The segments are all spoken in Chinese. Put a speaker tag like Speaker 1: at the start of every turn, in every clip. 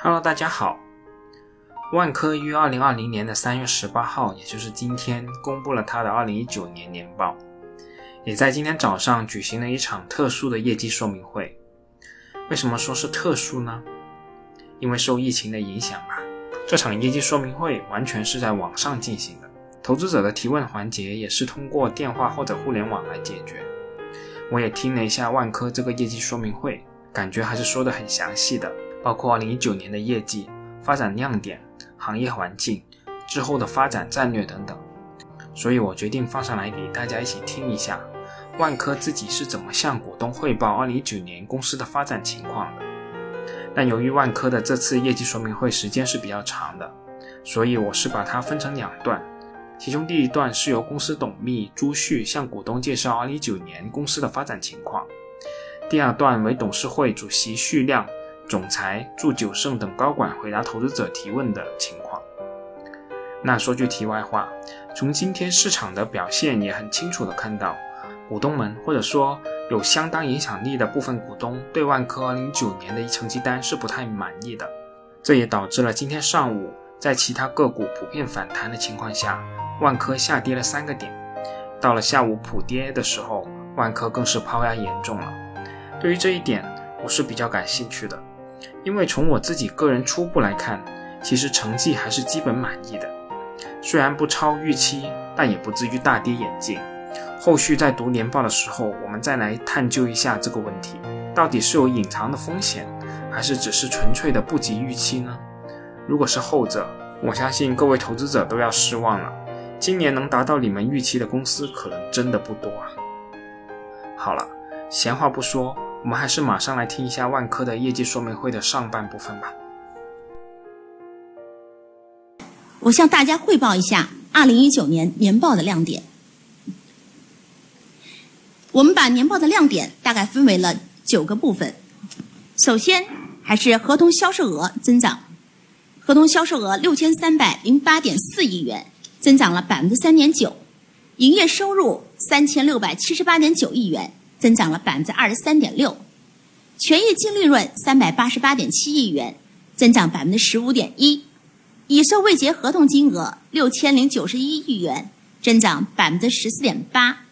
Speaker 1: Hello，大家好。万科于二零二零年的三月十八号，也就是今天，公布了它的二零一九年年报，也在今天早上举行了一场特殊的业绩说明会。为什么说是特殊呢？因为受疫情的影响吧。这场业绩说明会完全是在网上进行的，投资者的提问环节也是通过电话或者互联网来解决。我也听了一下万科这个业绩说明会，感觉还是说的很详细的。包括二零一九年的业绩、发展亮点、行业环境、之后的发展战略等等，所以我决定放上来给大家一起听一下，万科自己是怎么向股东汇报二零一九年公司的发展情况的。但由于万科的这次业绩说明会时间是比较长的，所以我是把它分成两段，其中第一段是由公司董秘朱旭向股东介绍二零一九年公司的发展情况，第二段为董事会主席徐亮。总裁祝九胜等高管回答投资者提问的情况。那说句题外话，从今天市场的表现也很清楚的看到，股东们或者说有相当影响力的部分股东对万科09年的成绩单是不太满意的。这也导致了今天上午在其他个股普遍反弹的情况下，万科下跌了三个点。到了下午普跌的时候，万科更是抛压严重了。对于这一点，我是比较感兴趣的。因为从我自己个人初步来看，其实成绩还是基本满意的，虽然不超预期，但也不至于大跌眼镜。后续在读年报的时候，我们再来探究一下这个问题，到底是有隐藏的风险，还是只是纯粹的不及预期呢？如果是后者，我相信各位投资者都要失望了。今年能达到你们预期的公司，可能真的不多啊。好了，闲话不说。我们还是马上来听一下万科的业绩说明会的上半部分吧。
Speaker 2: 我向大家汇报一下二零一九年年报的亮点。我们把年报的亮点大概分为了九个部分。首先，还是合同销售额增长，合同销售额六千三百零八点四亿元，增长了百分之三点九；营业收入三千六百七十八点九亿元。增长了百分之二十三点六，权益净利润三百八十八点七亿元，增长百分之十五点一，已售未结合同金额六千零九十一亿元，增长百分之十四点八，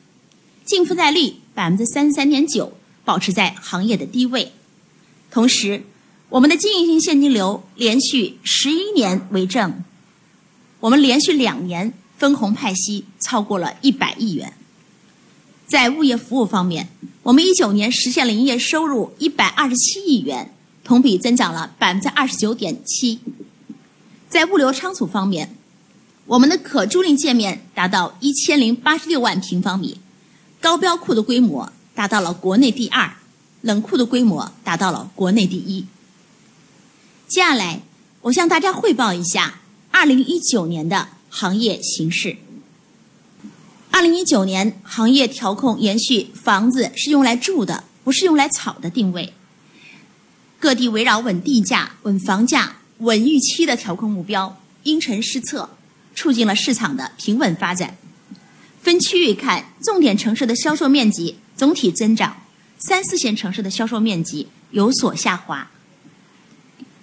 Speaker 2: 净负债率百分之三十三点九，保持在行业的低位。同时，我们的经营性现金流连续十一年为正，我们连续两年分红派息超过了一百亿元。在物业服务方面，我们一九年实现了营业收入一百二十七亿元，同比增长了百分之二十九点七。在物流仓储方面，我们的可租赁界面达到一千零八十六万平方米，高标库的规模达到了国内第二，冷库的规模达到了国内第一。接下来，我向大家汇报一下二零一九年的行业形势。二零一九年行业调控延续“房子是用来住的，不是用来炒的”定位，各地围绕稳地价、稳房价、稳预期的调控目标，因城施策，促进了市场的平稳发展。分区域看，重点城市的销售面积总体增长，三四线城市的销售面积有所下滑。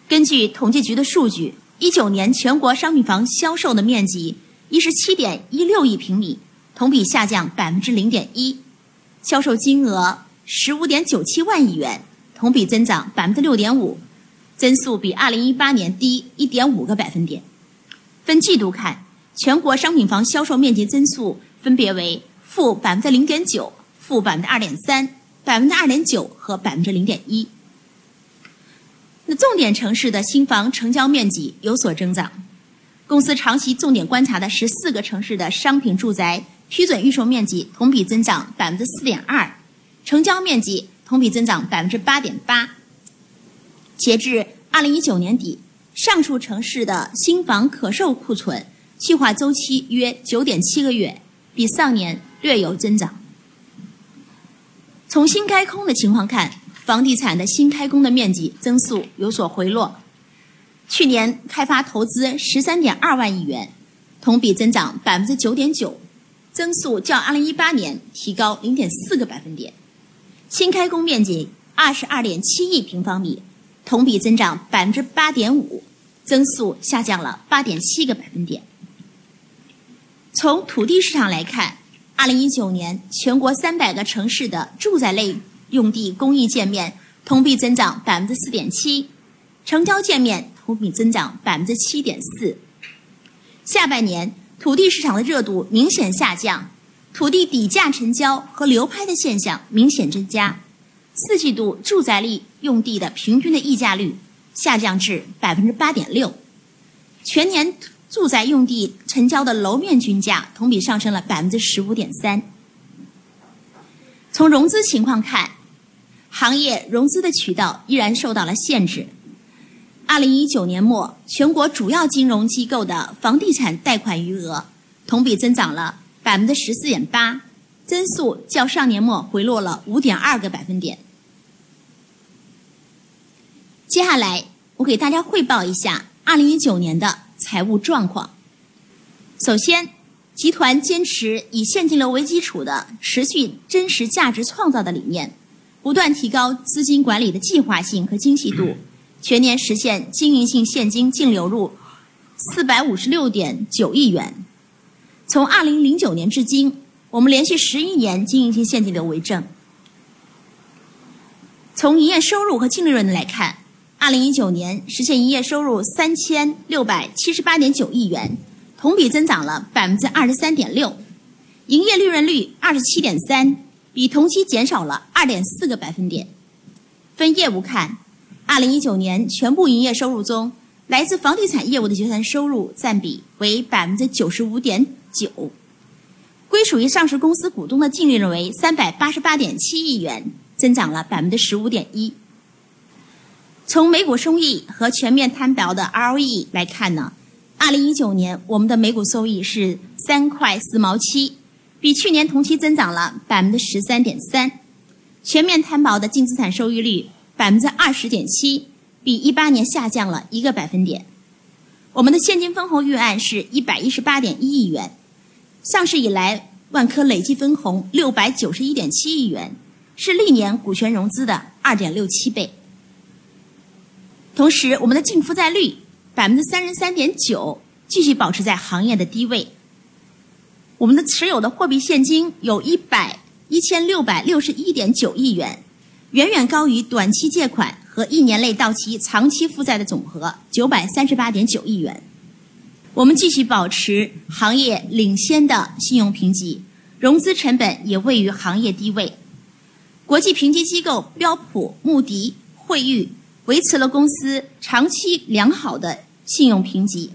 Speaker 2: 根据统计局的数据，一九年全国商品房销售的面积一十七点一六亿平米。同比下降百分之零点一，销售金额十五点九七万亿元，同比增长百分之六点五，增速比二零一八年低一点五个百分点。分季度看，全国商品房销售面积增速分别为负百分之零点九、负百分之二点三、百分之二点九和百分之零点一。那重点城市的新房成交面积有所增长，公司长期重点观察的十四个城市的商品住宅。批准预售面积同比增长百分之四点二，成交面积同比增长百分之八点八。截至二零一九年底，上述城市的新房可售库存计划周期约九点七个月，比上年略有增长。从新开工的情况看，房地产的新开工的面积增速有所回落。去年开发投资十三点二万亿元，同比增长百分之九点九。增速较二零一八年提高零点四个百分点，新开工面积二十二点七亿平方米，同比增长百分之八点五，增速下降了八点七个百分点。从土地市场来看，二零一九年全国三百个城市的住宅类用地供应建面同比增长百分之四点七，成交建面同比增长百分之七点四。下半年土地市场的热度明显下降，土地底价成交和流拍的现象明显增加。四季度住宅类用地的平均的溢价率下降至百分之八点六，全年住宅用地成交的楼面均价同比上升了百分之十五点三。从融资情况看，行业融资的渠道依然受到了限制。二零一九年末，全国主要金融机构的房地产贷款余额同比增长了百分之十四点八。增速较上年末回落了五点二个百分点。接下来，我给大家汇报一下二零一九年的财务状况。首先，集团坚持以现金流为基础的持续真实价值创造的理念，不断提高资金管理的计划性和精细度，全年实现经营性现金净流入四百五十六点九亿元。从二零零九年至今。我们连续十一年经营性现金流为正。从营业收入和净利润来看，二零一九年实现营业收入三千六百七十八点九亿元，同比增长了百分之二十三点六，营业利润率二十七点三，比同期减少了二点四个百分点。分业务看，二零一九年全部营业收入中，来自房地产业务的结算收入占比为百分之九十五点九。归属于上市公司股东的净利润为三百八十八点七亿元，增长了百分之十五点一。从每股收益和全面摊薄的 ROE 来看呢，二零一九年我们的每股收益是三块四毛七，比去年同期增长了百分之十三点三。全面摊薄的净资产收益率百分之二十点七，比一八年下降了一个百分点。我们的现金分红预案是一百一十八点一亿元。上市以来，万科累计分红六百九十一点七亿元，是历年股权融资的二点六七倍。同时，我们的净负债率百分之三十三点九，继续保持在行业的低位。我们的持有的货币现金有一百一千六百六十一点九亿元，远远高于短期借款和一年内到期长期负债的总和九百三十八点九亿元。我们继续保持行业领先的信用评级，融资成本也位于行业低位。国际评级机构标普、穆迪、惠誉维持了公司长期良好的信用评级，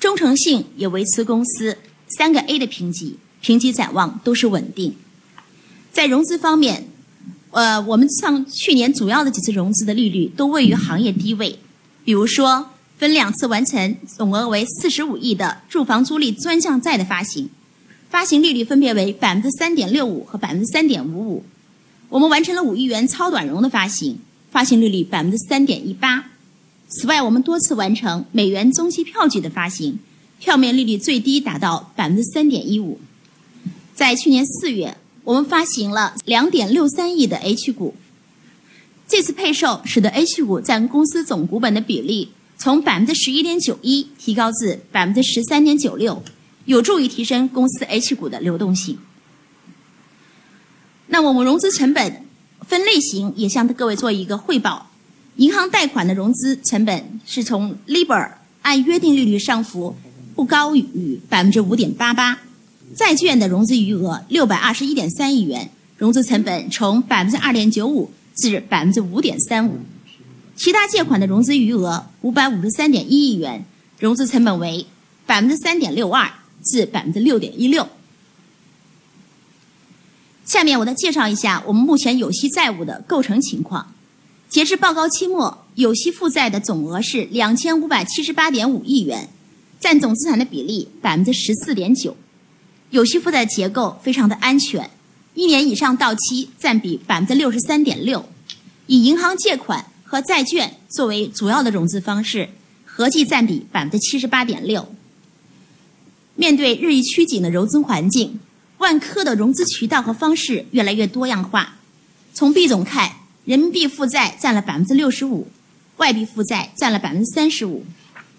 Speaker 2: 忠诚性也维持公司三个 A 的评级，评级展望都是稳定。在融资方面，呃，我们上去年主要的几次融资的利率都位于行业低位，比如说。分两次完成总额为四十五亿的住房租赁专项债的发行，发行利率分别为百分之三点六五和百分之三点五五。我们完成了五亿元超短融的发行，发行利率百分之三点一八。此外，我们多次完成美元中期票据的发行，票面利率最低达到百分之三点一五。在去年四月，我们发行了两点六三亿的 H 股，这次配售使得 H 股占公司总股本的比例。从百分之十一点九一提高至百分之十三点九六，有助于提升公司 H 股的流动性。那我们融资成本分类型也向各位做一个汇报。银行贷款的融资成本是从 LIBOR 按约定利率上浮不高于百分之五点八八，债券的融资余额六百二十一点三亿元，融资成本从百分之二点九五至百分之五点三五。其他借款的融资余额五百五十三点一亿元，融资成本为百分之三点六二至百分之六点一六。下面我再介绍一下我们目前有息债务的构成情况。截至报告期末，有息负债的总额是两千五百七十八点五亿元，占总资产的比例百分之十四点九。有息负债结构非常的安全，一年以上到期占比百分之六十三点六，以银行借款。和债券作为主要的融资方式，合计占比百分之七十八点六。面对日益趋紧的融资环境，万科的融资渠道和方式越来越多样化。从币种看，人民币负债占了百分之六十五，外币负债占了百分之三十五。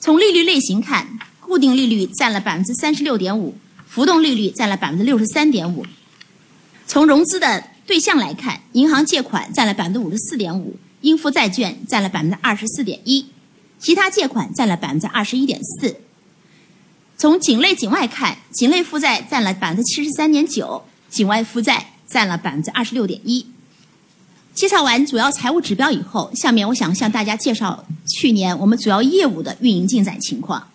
Speaker 2: 从利率类型看，固定利率占了百分之三十六点五，浮动利率占了百分之六十三点五。从融资的对象来看，银行借款占了百分之五十四点五，应付债券占了百分之二十四点一，其他借款占了百分之二十一点四。从境内境外看，境内负债占了百分之七十三点九，境外负债占了百分之二十六点一。介绍完主要财务指标以后，下面我想向大家介绍去年我们主要业务的运营进展情况。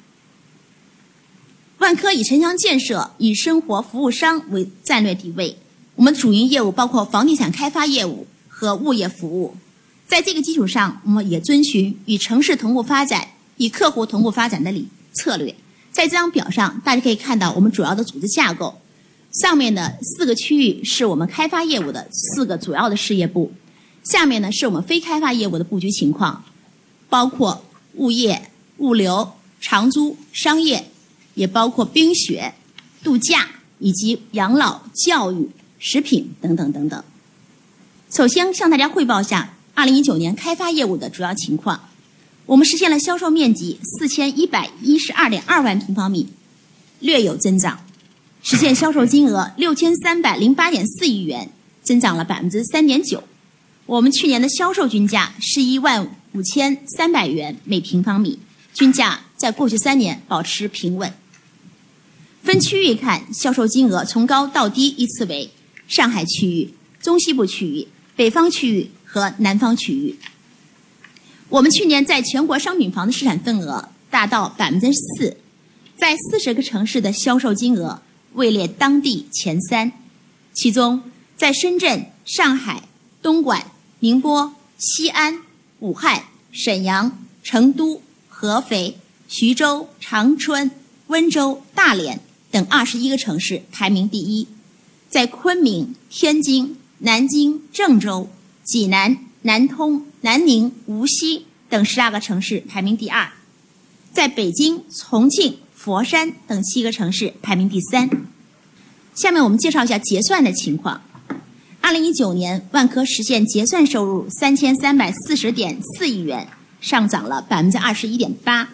Speaker 2: 万科以城乡建设、以生活服务商为战略地位，我们主营业务包括房地产开发业务和物业服务。在这个基础上，我们也遵循与城市同步发展、与客户同步发展的理策略。在这张表上，大家可以看到我们主要的组织架构。上面的四个区域是我们开发业务的四个主要的事业部，下面呢是我们非开发业务的布局情况，包括物业、物流、长租、商业，也包括冰雪、度假以及养老、教育、食品等等等等。首先向大家汇报一下二零一九年开发业务的主要情况。我们实现了销售面积四千一百一十二点二万平方米，略有增长；实现销售金额六千三百零八点四亿元，增长了百分之三点九。我们去年的销售均价是一万五千三百元每平方米，均价在过去三年保持平稳。分区域看，销售金额从高到低依次为上海区域、中西部区域、北方区域和南方区域。我们去年在全国商品房的市场份额达到百分之四，在四十个城市的销售金额位列当地前三，其中在深圳、上海、东莞、宁波、西安、武汉、沈阳、成都、合肥、徐州、长春、温州、大连等二十一个城市排名第一，在昆明、天津、南京、郑州、济南。南通、南宁、无锡等十二个城市排名第二，在北京、重庆、佛山等七个城市排名第三。下面我们介绍一下结算的情况。二零一九年，万科实现结算收入三千三百四十点四亿元，上涨了百分之二十一点八，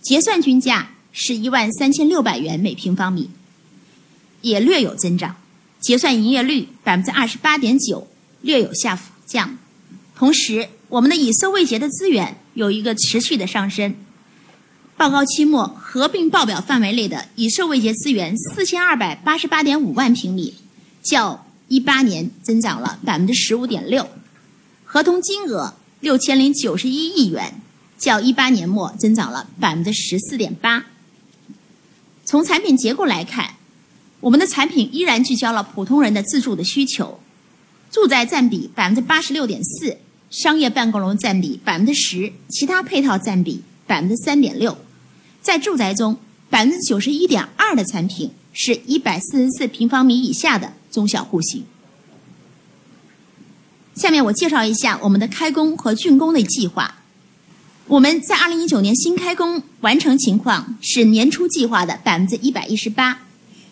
Speaker 2: 结算均价是一万三千六百元每平方米，也略有增长。结算营业率百分之二十八点九，略有下降。同时，我们的已收未结的资源有一个持续的上升。报告期末合并报表范围内的已收未结资源四千二百八十八点五万平米，较一八年增长了百分之十五点六。合同金额六千零九十一亿元，较一八年末增长了百分之十四点八。从产品结构来看，我们的产品依然聚焦了普通人的自住的需求，住宅占比百分之八十六点四。商业办公楼占比百分之十，其他配套占比百分之三点六。在住宅中，百分之九十一点二的产品是一百四十四平方米以下的中小户型。下面我介绍一下我们的开工和竣工的计划。我们在二零一九年新开工完成情况是年初计划的百分之一百一十八，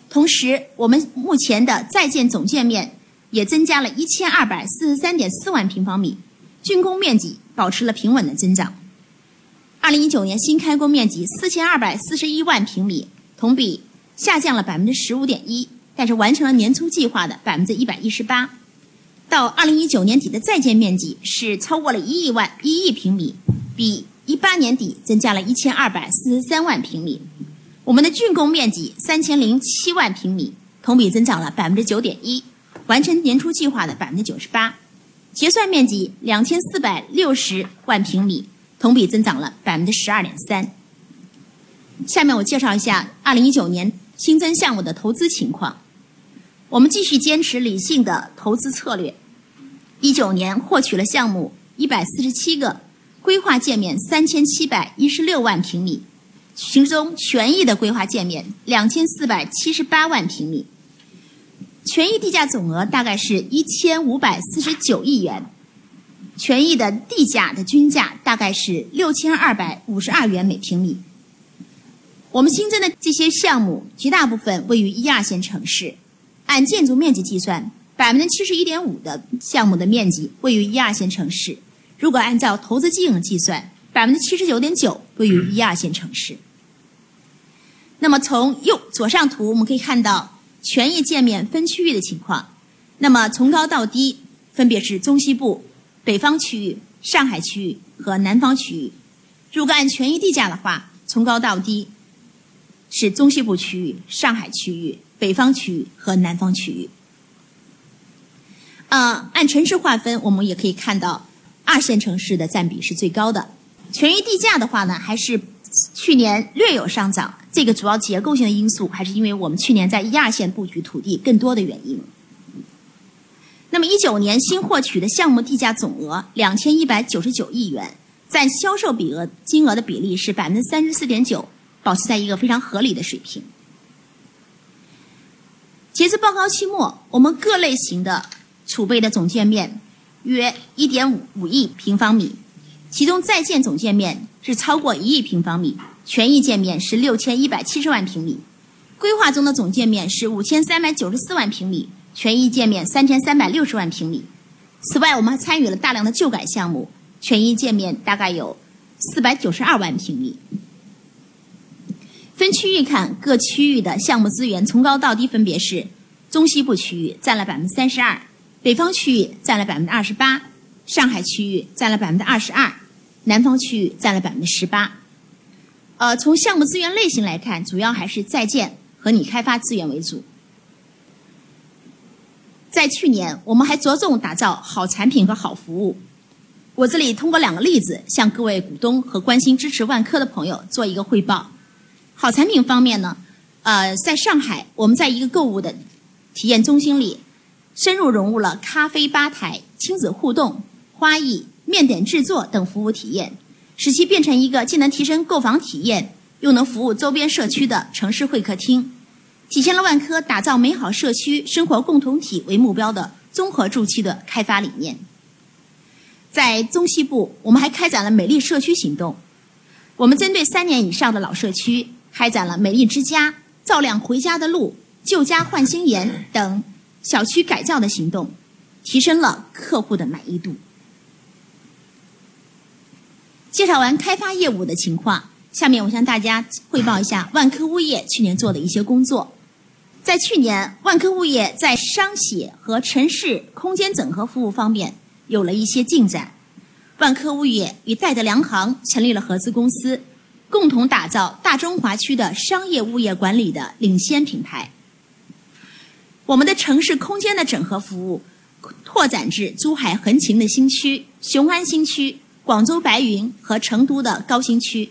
Speaker 2: 同时我们目前的在建总建面也增加了一千二百四十三点四万平方米。竣工面积保持了平稳的增长。二零一九年新开工面积四千二百四十一万平米，同比下降了百分之十五点一，但是完成了年初计划的百分之一百一十八。到二零一九年底的在建面积是超过了一亿万一亿平米，比一八年底增加了一千二百四十三万平米。我们的竣工面积三千零七万平米，同比增长了百分之九点一，完成年初计划的百分之九十八。结算面积两千四百六十万平米，同比增长了百分之十二点三。下面我介绍一下二零一九年新增项目的投资情况。我们继续坚持理性的投资策略。一九年获取了项目一百四十七个，规划建面三千七百一十六万平米，其中权益的规划建面两千四百七十八万平米。权益地价总额大概是一千五百四十九亿元，权益的地价的均价大概是六千二百五十二元每平米。我们新增的这些项目，绝大部分位于一二线城市。按建筑面积计算，百分之七十一点五的项目的面积位于一二线城市。如果按照投资金额计算，百分之七十九点九位于一二线城市。那么从右左上图我们可以看到权益界面分区域的情况。那么从高到低分别是中西部、北方区域、上海区域和南方区域。如果按权益地价的话，从高到低是中西部区域、上海区域、北方区域和南方区域。呃，按城市划分，我们也可以看到二线城市的占比是最高的。权益地价的话呢，还是去年略有上涨。这个主要结构性的因素，还是因为我们去年在一二线布局土地更多的原因。那么一九年新获取的项目地价总额两千一百九十九亿元，占销售比额金额的比例是百分之三十四点九，保持在一个非常合理的水平。截至报告期末，我们各类型的储备的总建面约一点五五亿平方米，其中在建总建面是超过一亿平方米，权益建面是六千一百七十万平米，规划中的总建面是五千三百九十四万平米，权益建面三千三百六十万平米。此外，我们还参与了大量的旧改项目，权益建面大概有四百九十二万平米。分区域看，各区域的项目资源从高到低分别是：中西部区域占了百分之三十二，北方区域占了百分之二十八，上海区域占了百分之二十二，南方区域占了百分之十八。呃，从项目资源类型来看，主要还是在建和拟开发资源为主。在去年，我们还着重打造好产品和好服务。我这里通过两个例子，向各位股东和关心支持万科的朋友做一个汇报。好产品方面呢，呃，在上海，我们在一个购物的体验中心里，深入融入了咖啡吧台、亲子互动、花艺、面点制作等服务体验，使其变成一个既能提升购房体验，又能服务周边社区的城市会客厅。体现了万科打造美好社区生活共同体为目标的综合住区的开发理念。在中西部，我们还开展了美丽社区行动。我们针对三年以上的老社区，开展了“美丽之家”、“照亮回家的路”、“旧家换新颜”等小区改造的行动，提升了客户的满意度。介绍完开发业务的情况，下面我向大家汇报一下万科物业去年做的一些工作。在去年，万科物业在商写和城市空间整合服务方面有了一些进展。万科物业与戴德梁行成立了合资公司，共同打造大中华区的商业物业管理的领先品牌。我们的城市空间的整合服务拓展至珠海横琴的新区、雄安新区、广州白云和成都的高新区。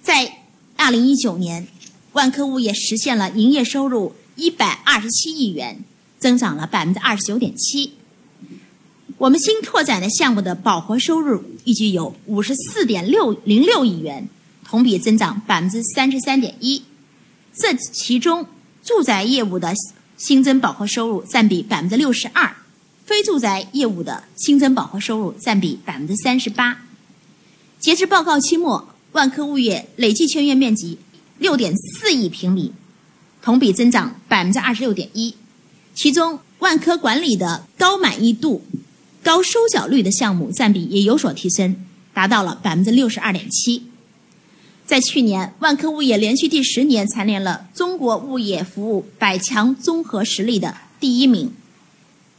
Speaker 2: 在二零一九年，万科物业实现了营业收入。一百二十七亿元，增长了百分之二十九点七。我们新拓展的项目的保活收入预计有五十四点六零六亿元，同比增长百分之三十三点一。这其中，住宅业务的新增保和收入占比百分之六十二，非住宅业务的新增保和收入占比百分之三十八。截至报告期末，万科物业累计签约面积六点四亿平米。同比增长百分之二十六点一，其中万科管理的高满意度、高收缴率的项目占比也有所提升，达到了百分之六十二点七。在去年，万科物业连续第十年蝉联了中国物业服务百强综合实力的第一名，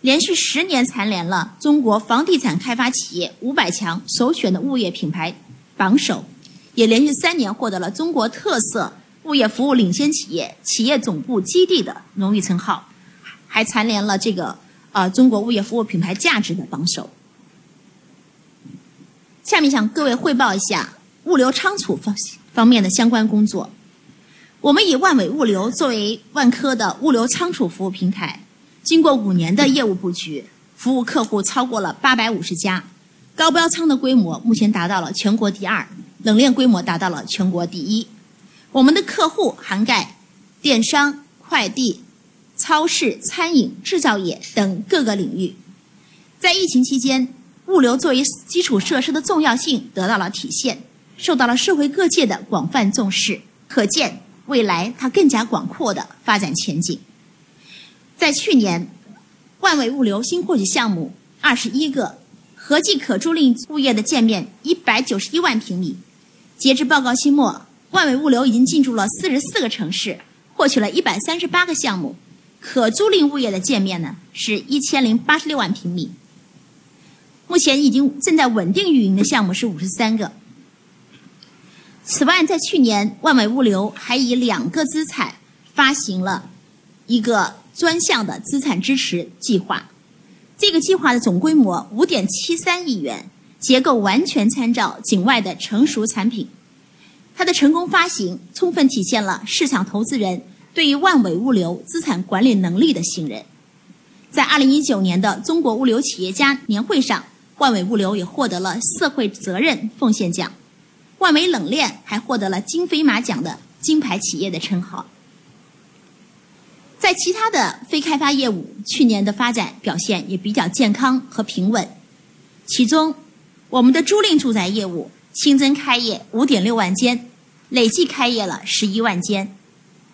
Speaker 2: 连续十年蝉联了中国房地产开发企业五百强首选的物业品牌榜首，也连续三年获得了中国特色。物业服务领先企业、企业总部基地的荣誉称号，还蝉联了这个呃中国物业服务品牌价值的榜首。下面向各位汇报一下物流仓储方方面的相关工作。我们以万伟物流作为万科的物流仓储服务平台，经过五年的业务布局，服务客户超过了八百五十家，高标仓的规模目前达到了全国第二，冷链规模达到了全国第一。我们的客户涵盖电商、快递、超市、餐饮、制造业等各个领域。在疫情期间，物流作为基础设施的重要性得到了体现，受到了社会各界的广泛重视。可见未来它更加广阔的发展前景。在去年，万维物流新获取项目二十一个，合计可租赁物业的建面一百九十一万平米。截至报告期末，万伟物流已经进驻了四十四个城市，获取了一百三十八个项目，可租赁物业的建面呢是一千零八十六万平米。目前已经正在稳定运营的项目是五十三个。此外，在去年，万伟物流还以两个资产发行了一个专项的资产支持计划。这个计划的总规模五点七三亿元，结构完全参照境外的成熟产品。它的成功发行，充分体现了市场投资人对于万伟物流资产管理能力的信任。在二零一九年的中国物流企业家年会上，万伟物流也获得了社会责任奉献奖，万维冷链还获得了金飞马奖的金牌企业的称号。在其他的非开发业务，去年的发展表现也比较健康和平稳。其中，我们的租赁住宅业务新增开业五点六万间，累计开业了十一万间，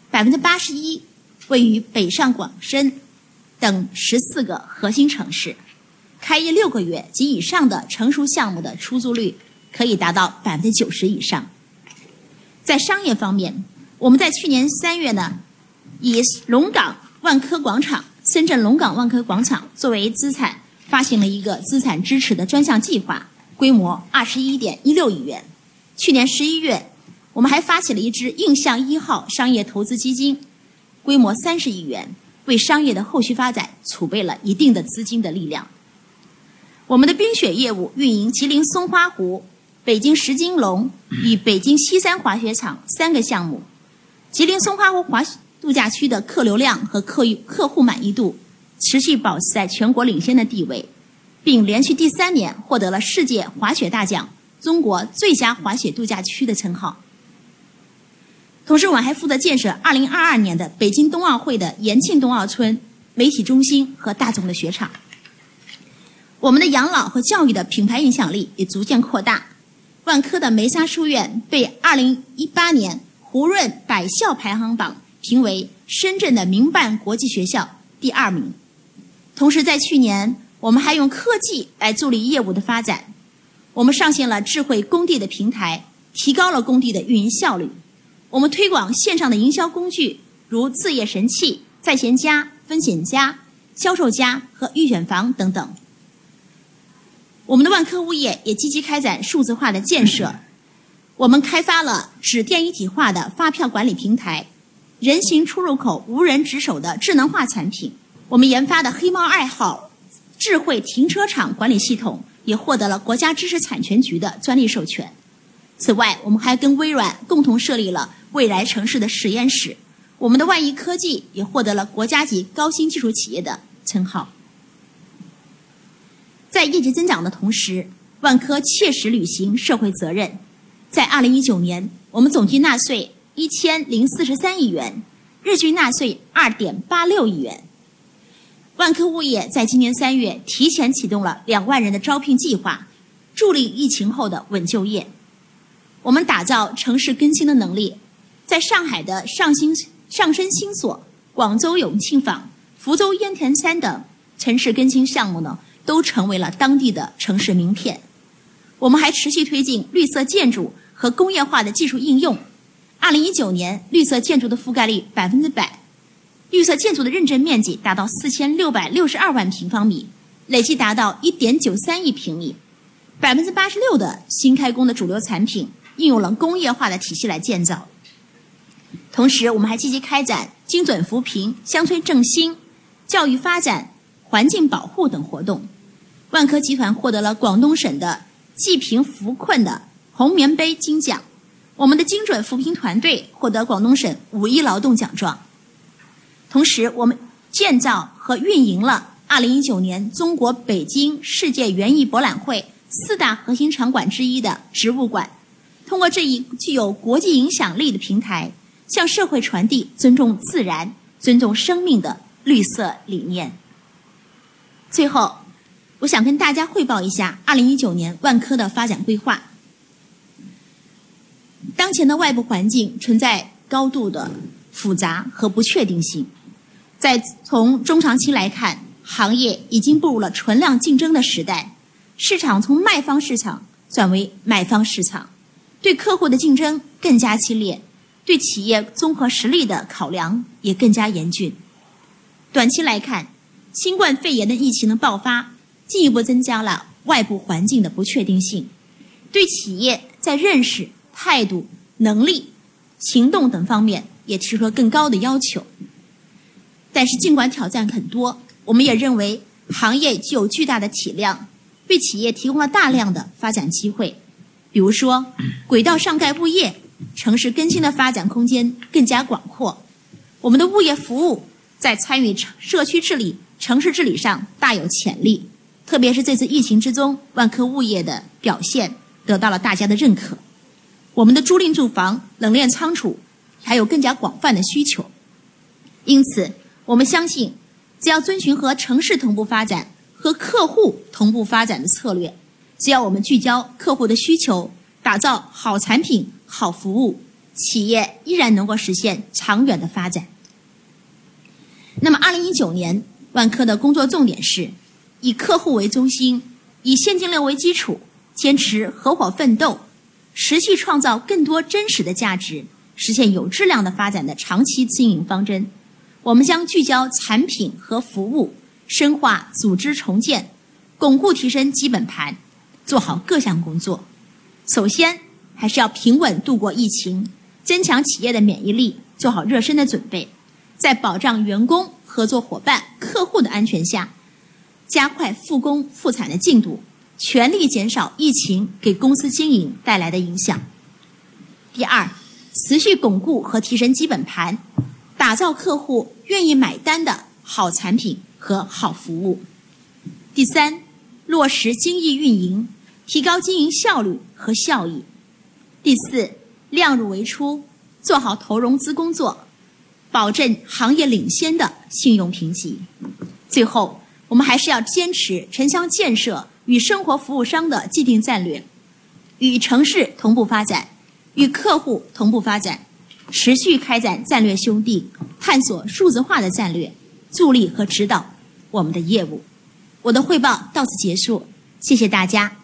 Speaker 2: 百分之八十一位于北上广深等十四个核心城市，开业六个月及以上的成熟项目的出租率可以达到百分之九十以上。在商业方面，我们在去年三月呢。以龙岗万科广场、深圳龙岗万科广场作为资产，发行了一个资产支持的专项计划，规模二十一点一六亿元。去年十一月，我们还发起了一支印象一号商业投资基金，规模三十亿元，为商业的后续发展储备了一定的资金的力量。我们的冰雪业务运营吉林松花湖、北京石金龙与北京西山滑雪场三个项目，吉林松花湖滑雪。度假区的客流量和客客户满意度持续保持在全国领先的地位，并连续第三年获得了世界滑雪大奖“中国最佳滑雪度假区”的称号。同时，我们还负责建设2022年的北京冬奥会的延庆冬奥村、媒体中心和大众的雪场。我们的养老和教育的品牌影响力也逐渐扩大，万科的梅沙书院被2018年胡润百校排行榜。评为深圳的民办国际学校第二名。同时，在去年，我们还用科技来助力业务的发展。我们上线了智慧工地的平台，提高了工地的运营效率。我们推广线上的营销工具，如置业神器、在线家、分险家、销售家和预选房等等。我们的万科物业也积极开展数字化的建设。我们开发了纸电一体化的发票管理平台。人行出入口无人值守的智能化产品，我们研发的“黑猫二号”智慧停车场管理系统也获得了国家知识产权局的专利授权。此外，我们还跟微软共同设立了未来城市的实验室。我们的万亿科技也获得了国家级高新技术企业的称号。在业绩增长的同时，万科切实履行社会责任。在2019年，我们总计纳税。一千零四十三亿元，日均纳税二点八六亿元。万科物业在今年三月提前启动了两万人的招聘计划，助力疫情后的稳就业。我们打造城市更新的能力，在上海的上新上升新所、广州永庆坊、福州烟田山等城市更新项目呢，都成为了当地的城市名片。我们还持续推进绿色建筑和工业化的技术应用。二零一九年，绿色建筑的覆盖率百分之百，绿色建筑的认证面积达到四千六百六十二万平方米，累计达到一点九三亿平米。百分之八十六的新开工的主流产品应用了工业化的体系来建造。同时，我们还积极开展精准扶贫、乡村振兴、教育发展、环境保护等活动。万科集团获得了广东省的济贫扶困的红棉杯金奖。我们的精准扶贫团队获得广东省五一劳动奖状。同时，我们建造和运营了2019年中国北京世界园艺博览会四大核心场馆之一的植物馆。通过这一具有国际影响力的平台，向社会传递尊重自然、尊重生命的绿色理念。最后，我想跟大家汇报一下2019年万科的发展规划。当前的外部环境存在高度的复杂和不确定性，在从中长期来看，行业已经步入了存量竞争的时代。市场从卖方市场转为买方市场，对客户的竞争更加激烈，对企业综合实力的考量也更加严峻。短期来看，新冠肺炎的疫情的爆发，进一步增加了外部环境的不确定性，对企业在认识、态度、能力、行动等方面也提出了更高的要求。但是，尽管挑战很多，我们也认为行业具有巨大的体量，为企业提供了大量的发展机会。比如说，轨道上盖物业、城市更新的发展空间更加广阔。我们的物业服务在参与社区治理、城市治理上大有潜力。特别是这次疫情之中，万科物业的表现得到了大家的认可。我们的租赁住房、冷链仓储还有更加广泛的需求。因此，我们相信，只要遵循和城市同步发展、和客户同步发展的策略，只要我们聚焦客户的需求，打造好产品、好服务，企业依然能够实现长远的发展。那么，二零一九年，万科的工作重点是以客户为中心，以现金流为基础，坚持合伙奋斗，持续创造更多真实的价值，实现有质量的发展的长期经营方针。我们将聚焦产品和服务，深化组织重建，巩固提升基本盘，做好各项工作。首先，还是要平稳度过疫情，增强企业的免疫力，做好热身的准备。在保障员工、合作伙伴、客户的安全下，加快复工复产的进度，全力减少疫情给公司经营带来的影响。第二，持续巩固和提升基本盘。打造客户愿意买单的好产品和好服务。第三，落实精益运营，提高经营效率和效益。第四，量入为出，做好投融资工作，保证行业领先的信用评级。最后，我们还是要坚持城乡建设与生活服务商的既定战略，与城市同步发展，与客户同步发展。持续开展战略兄弟，探索数字化的战略，助力和指导我们的业务。我的汇报到此结束，谢谢大家。